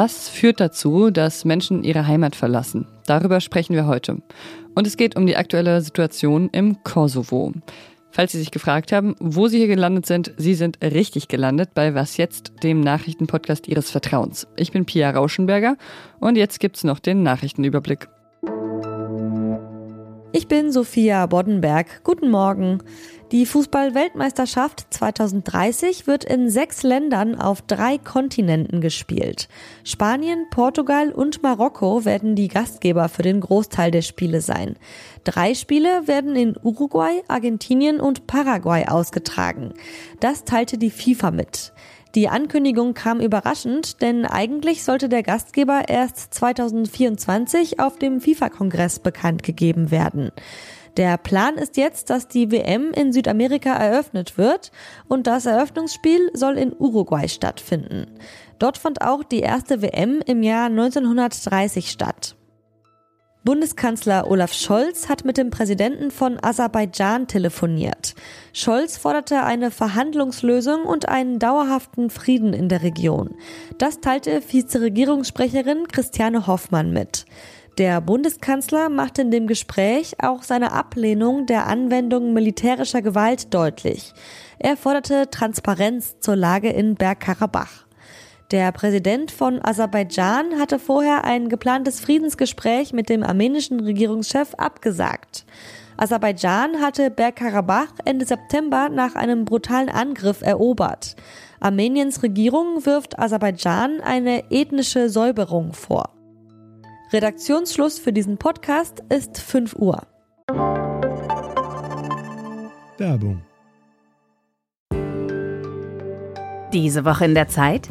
Was führt dazu, dass Menschen ihre Heimat verlassen? Darüber sprechen wir heute. Und es geht um die aktuelle Situation im Kosovo. Falls Sie sich gefragt haben, wo Sie hier gelandet sind, Sie sind richtig gelandet bei Was jetzt, dem Nachrichtenpodcast Ihres Vertrauens. Ich bin Pia Rauschenberger und jetzt gibt's noch den Nachrichtenüberblick. Ich bin Sophia Boddenberg. Guten Morgen. Die Fußball-Weltmeisterschaft 2030 wird in sechs Ländern auf drei Kontinenten gespielt. Spanien, Portugal und Marokko werden die Gastgeber für den Großteil der Spiele sein. Drei Spiele werden in Uruguay, Argentinien und Paraguay ausgetragen. Das teilte die FIFA mit. Die Ankündigung kam überraschend, denn eigentlich sollte der Gastgeber erst 2024 auf dem FIFA-Kongress bekannt gegeben werden. Der Plan ist jetzt, dass die WM in Südamerika eröffnet wird und das Eröffnungsspiel soll in Uruguay stattfinden. Dort fand auch die erste WM im Jahr 1930 statt. Bundeskanzler Olaf Scholz hat mit dem Präsidenten von Aserbaidschan telefoniert. Scholz forderte eine Verhandlungslösung und einen dauerhaften Frieden in der Region. Das teilte Vizeregierungssprecherin Christiane Hoffmann mit. Der Bundeskanzler machte in dem Gespräch auch seine Ablehnung der Anwendung militärischer Gewalt deutlich. Er forderte Transparenz zur Lage in Bergkarabach. Der Präsident von Aserbaidschan hatte vorher ein geplantes Friedensgespräch mit dem armenischen Regierungschef abgesagt. Aserbaidschan hatte Bergkarabach Ende September nach einem brutalen Angriff erobert. Armeniens Regierung wirft Aserbaidschan eine ethnische Säuberung vor. Redaktionsschluss für diesen Podcast ist 5 Uhr. Werbung. Diese Woche in der Zeit?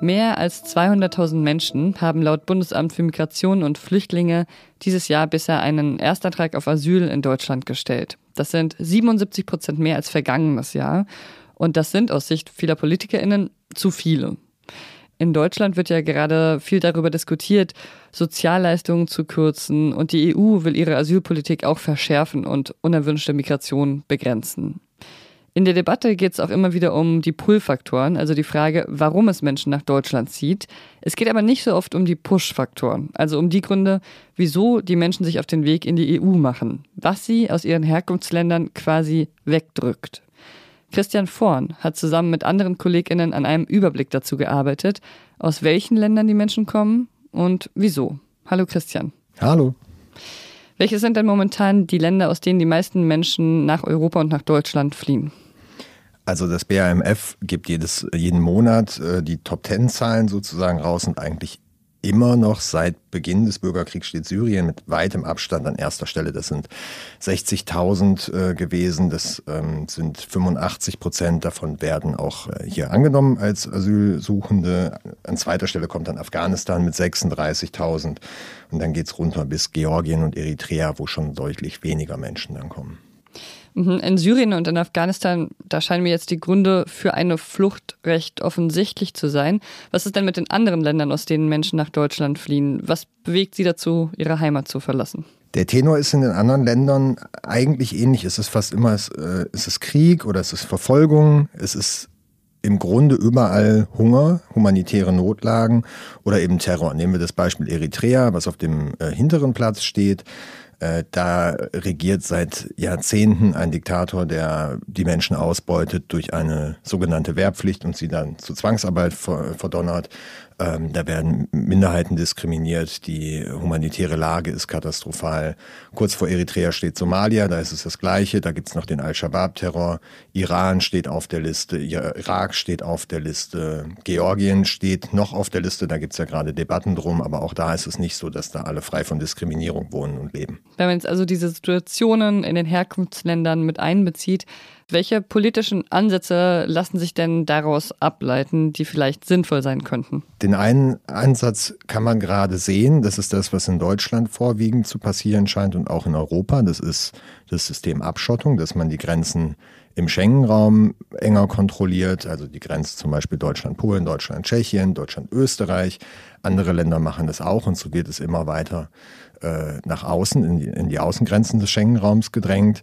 Mehr als 200.000 Menschen haben laut Bundesamt für Migration und Flüchtlinge dieses Jahr bisher einen Erstantrag auf Asyl in Deutschland gestellt. Das sind 77 Prozent mehr als vergangenes Jahr. Und das sind aus Sicht vieler PolitikerInnen zu viele. In Deutschland wird ja gerade viel darüber diskutiert, Sozialleistungen zu kürzen und die EU will ihre Asylpolitik auch verschärfen und unerwünschte Migration begrenzen. In der Debatte geht es auch immer wieder um die Pull-Faktoren, also die Frage, warum es Menschen nach Deutschland zieht. Es geht aber nicht so oft um die Push-Faktoren, also um die Gründe, wieso die Menschen sich auf den Weg in die EU machen, was sie aus ihren Herkunftsländern quasi wegdrückt. Christian Vorn hat zusammen mit anderen KollegInnen an einem Überblick dazu gearbeitet, aus welchen Ländern die Menschen kommen und wieso. Hallo Christian. Hallo. Welche sind denn momentan die Länder, aus denen die meisten Menschen nach Europa und nach Deutschland fliehen? Also das BAMF gibt jedes, jeden Monat äh, die Top-Ten-Zahlen sozusagen raus und eigentlich immer noch seit Beginn des Bürgerkriegs steht Syrien mit weitem Abstand an erster Stelle. Das sind 60.000 äh, gewesen. Das ähm, sind 85 Prozent davon werden auch äh, hier angenommen als Asylsuchende. An zweiter Stelle kommt dann Afghanistan mit 36.000 und dann geht's runter bis Georgien und Eritrea, wo schon deutlich weniger Menschen dann kommen. Mhm, in Syrien und in Afghanistan, da scheinen mir jetzt die Gründe für eine Flucht recht offensichtlich zu sein. Was ist denn mit den anderen Ländern, aus denen Menschen nach Deutschland fliehen? Was bewegt sie dazu, ihre Heimat zu verlassen? Der Tenor ist in den anderen Ländern eigentlich ähnlich. Es ist fast immer, es, äh, ist Krieg oder es ist Verfolgung, es ist im Grunde überall Hunger, humanitäre Notlagen oder eben Terror. Nehmen wir das Beispiel Eritrea, was auf dem äh, hinteren Platz steht. Äh, da regiert seit Jahrzehnten ein Diktator, der die Menschen ausbeutet durch eine sogenannte Wehrpflicht und sie dann zu Zwangsarbeit verdonnert. Ähm, da werden Minderheiten diskriminiert. Die humanitäre Lage ist katastrophal. Kurz vor Eritrea steht Somalia, da ist es das Gleiche. Da gibt's noch den Al-Shabaab-Terror. Iran steht auf der Liste, Irak steht auf der Liste, Georgien steht noch auf der Liste. Da gibt's ja gerade Debatten drum, aber auch da ist es nicht so, dass da alle frei von Diskriminierung wohnen und leben. Wenn man jetzt also diese Situationen in den Herkunftsländern mit einbezieht, Welche politischen Ansätze lassen sich denn daraus ableiten, die vielleicht sinnvoll sein könnten? Den einen Ansatz kann man gerade sehen. Das ist das, was in Deutschland vorwiegend zu passieren scheint und auch in Europa. Das ist das System Abschottung, dass man die Grenzen im Schengen-Raum enger kontrolliert, also die Grenze zum Beispiel Deutschland-Polen, Deutschland-Tschechien, Deutschland-Österreich. Andere Länder machen das auch und so wird es immer weiter äh, nach außen, in die, in die Außengrenzen des Schengen-Raums gedrängt.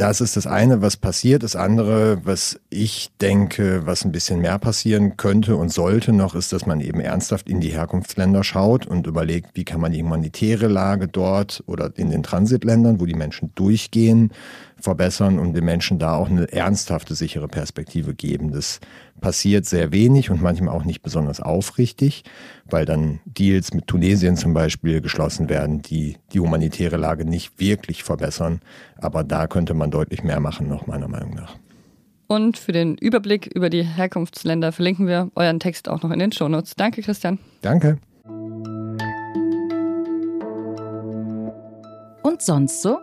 Das ist das eine, was passiert. Das andere, was ich denke, was ein bisschen mehr passieren könnte und sollte noch, ist, dass man eben ernsthaft in die Herkunftsländer schaut und überlegt, wie kann man die humanitäre Lage dort oder in den Transitländern, wo die Menschen durchgehen, verbessern und den Menschen da auch eine ernsthafte, sichere Perspektive geben. Das passiert sehr wenig und manchmal auch nicht besonders aufrichtig, weil dann Deals mit Tunesien zum Beispiel geschlossen werden, die die humanitäre Lage nicht wirklich verbessern. Aber da könnte man deutlich mehr machen, noch meiner Meinung nach. Und für den Überblick über die Herkunftsländer verlinken wir euren Text auch noch in den Shownotes. Danke, Christian. Danke. Und sonst so?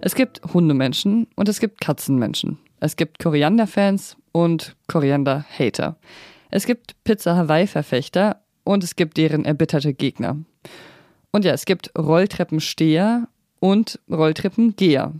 Es gibt Hundemenschen und es gibt Katzenmenschen. Es gibt Koriander-Fans und Koriander-Hater. Es gibt Pizza-Hawaii-Verfechter und es gibt deren erbitterte Gegner. Und ja, es gibt Rolltreppensteher und Rolltreppengeher.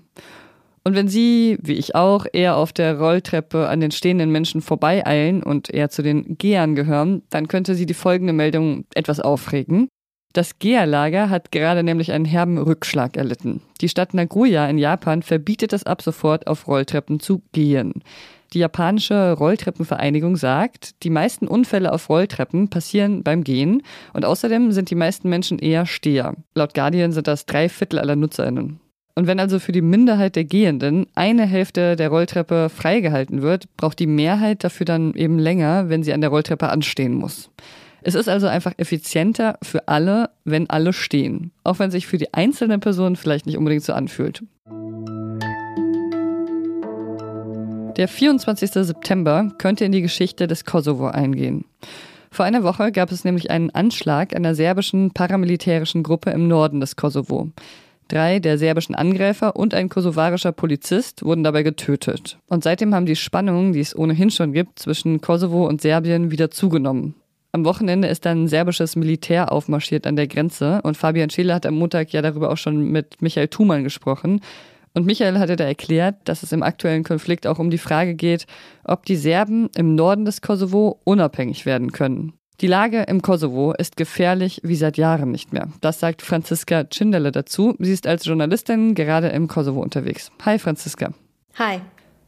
Und wenn Sie, wie ich auch, eher auf der Rolltreppe an den stehenden Menschen vorbeieilen und eher zu den Gehern gehören, dann könnte Sie die folgende Meldung etwas aufregen. Das Gea-Lager hat gerade nämlich einen herben Rückschlag erlitten. Die Stadt Nagoya in Japan verbietet es ab sofort, auf Rolltreppen zu gehen. Die japanische Rolltreppenvereinigung sagt, die meisten Unfälle auf Rolltreppen passieren beim Gehen und außerdem sind die meisten Menschen eher Steher. Laut Guardian sind das drei Viertel aller NutzerInnen. Und wenn also für die Minderheit der Gehenden eine Hälfte der Rolltreppe freigehalten wird, braucht die Mehrheit dafür dann eben länger, wenn sie an der Rolltreppe anstehen muss. Es ist also einfach effizienter für alle, wenn alle stehen, auch wenn sich für die einzelne Person vielleicht nicht unbedingt so anfühlt. Der 24. September könnte in die Geschichte des Kosovo eingehen. Vor einer Woche gab es nämlich einen Anschlag einer serbischen paramilitärischen Gruppe im Norden des Kosovo. Drei der serbischen Angreifer und ein kosovarischer Polizist wurden dabei getötet. Und seitdem haben die Spannungen, die es ohnehin schon gibt, zwischen Kosovo und Serbien wieder zugenommen. Am Wochenende ist dann serbisches Militär aufmarschiert an der Grenze und Fabian Scheele hat am Montag ja darüber auch schon mit Michael Thumann gesprochen. Und Michael hatte da erklärt, dass es im aktuellen Konflikt auch um die Frage geht, ob die Serben im Norden des Kosovo unabhängig werden können. Die Lage im Kosovo ist gefährlich wie seit Jahren nicht mehr. Das sagt Franziska Tschindele dazu. Sie ist als Journalistin gerade im Kosovo unterwegs. Hi Franziska. Hi.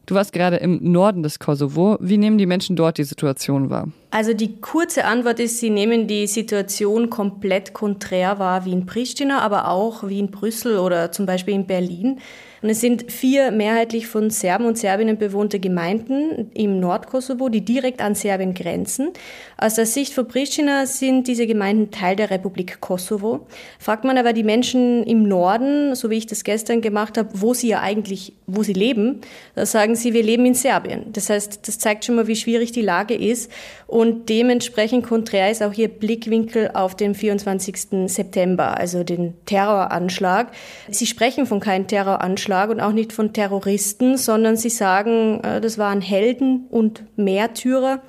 Du warst gerade im Norden des Kosovo. Wie nehmen die Menschen dort die Situation wahr? Also die kurze Antwort ist, sie nehmen die Situation komplett konträr wahr wie in Pristina, aber auch wie in Brüssel oder zum Beispiel in Berlin. Und es sind vier mehrheitlich von Serben und Serbinnen bewohnte Gemeinden im Nordkosovo, die direkt an Serbien grenzen. Aus der Sicht von Pristina sind diese Gemeinden Teil der Republik Kosovo. Fragt man aber die Menschen im Norden, so wie ich das gestern gemacht habe, wo sie ja eigentlich, wo sie leben, da sagen sie, wir leben in Serbien. Das heißt, das zeigt schon mal, wie schwierig die Lage ist. Und dementsprechend konträr ist auch ihr Blickwinkel auf den 24. September, also den Terroranschlag. Sie sprechen von keinem Terroranschlag Anschlag und auch nicht von Terroristen, sondern sie sagen, äh, das waren Helden und Märtyrer.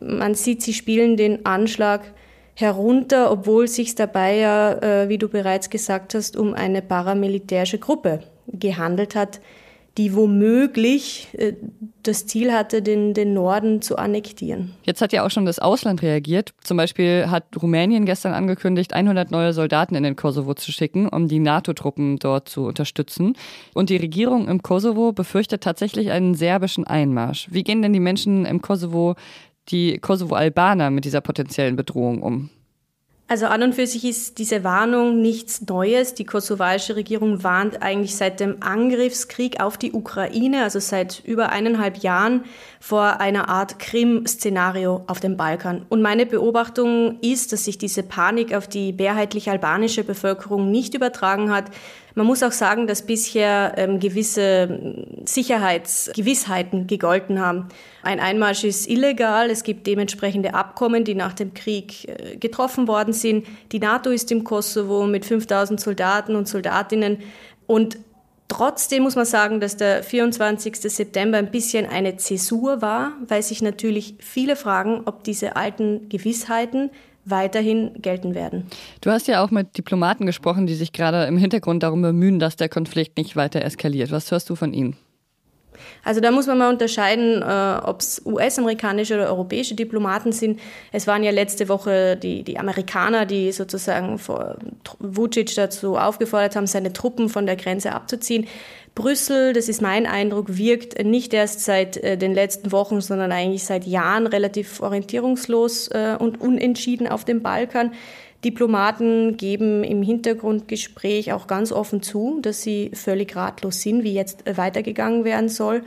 Man sieht, sie spielen den Anschlag herunter, obwohl sich dabei ja, äh, wie du bereits gesagt hast, um eine paramilitärische Gruppe gehandelt hat, die womöglich äh, das Ziel hatte, den, den Norden zu annektieren. Jetzt hat ja auch schon das Ausland reagiert. Zum Beispiel hat Rumänien gestern angekündigt, 100 neue Soldaten in den Kosovo zu schicken, um die NATO-Truppen dort zu unterstützen. Und die Regierung im Kosovo befürchtet tatsächlich einen serbischen Einmarsch. Wie gehen denn die Menschen im Kosovo, die Kosovo-Albaner, mit dieser potenziellen Bedrohung um? Also an und für sich ist diese Warnung nichts Neues. Die kosovarische Regierung warnt eigentlich seit dem Angriffskrieg auf die Ukraine, also seit über eineinhalb Jahren, vor einer Art Krim-Szenario auf dem Balkan. Und meine Beobachtung ist, dass sich diese Panik auf die mehrheitlich albanische Bevölkerung nicht übertragen hat, man muss auch sagen, dass bisher ähm, gewisse Sicherheitsgewissheiten gegolten haben. Ein Einmarsch ist illegal, es gibt dementsprechende Abkommen, die nach dem Krieg äh, getroffen worden sind. Die NATO ist im Kosovo mit 5000 Soldaten und Soldatinnen und Trotzdem muss man sagen, dass der 24. September ein bisschen eine Zäsur war, weil sich natürlich viele fragen, ob diese alten Gewissheiten weiterhin gelten werden. Du hast ja auch mit Diplomaten gesprochen, die sich gerade im Hintergrund darum bemühen, dass der Konflikt nicht weiter eskaliert. Was hörst du von ihnen? Also da muss man mal unterscheiden, äh, ob es US-amerikanische oder europäische Diplomaten sind. Es waren ja letzte Woche die, die Amerikaner, die sozusagen vor Vucic dazu aufgefordert haben, seine Truppen von der Grenze abzuziehen. Brüssel, das ist mein Eindruck, wirkt nicht erst seit äh, den letzten Wochen, sondern eigentlich seit Jahren relativ orientierungslos äh, und unentschieden auf dem Balkan. Diplomaten geben im Hintergrundgespräch auch ganz offen zu, dass sie völlig ratlos sind, wie jetzt weitergegangen werden soll.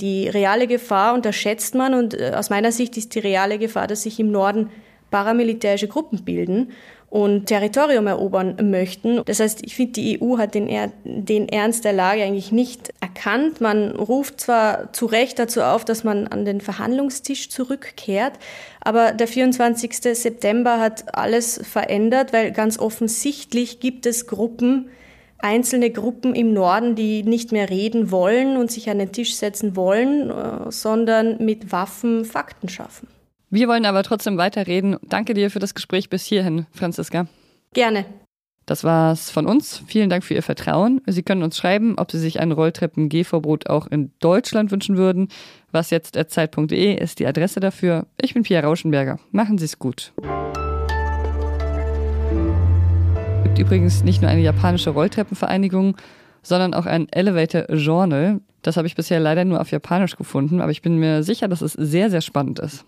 Die reale Gefahr unterschätzt man und äh, aus meiner Sicht ist die reale Gefahr, dass sich im Norden paramilitärische Gruppen bilden und Territorium erobern möchten. Das heißt, ich finde, die EU hat den, er den Ernst der Lage eigentlich nicht erkannt. Man ruft zwar zu Recht dazu auf, dass man an den Verhandlungstisch zurückkehrt, aber der 24. September hat alles verändert, weil ganz offensichtlich gibt es Gruppen, einzelne Gruppen im Norden, die nicht mehr reden wollen und sich an den Tisch setzen wollen, äh, sondern mit Waffen Fakten schaffen. Wir wollen aber trotzdem weiterreden. Danke dir für das Gespräch bis hierhin, Franziska. Gerne. Das war's von uns. Vielen Dank für Ihr Vertrauen. Sie können uns schreiben, ob Sie sich ein Rolltreppen-Gehverbot auch in Deutschland wünschen würden. Was jetzt zeit.de ist die Adresse dafür. Ich bin Pia Rauschenberger. Machen Sie es gut. Es gibt übrigens nicht nur eine japanische Rolltreppenvereinigung, sondern auch ein Elevator Journal. Das habe ich bisher leider nur auf Japanisch gefunden, aber ich bin mir sicher, dass es sehr, sehr spannend ist.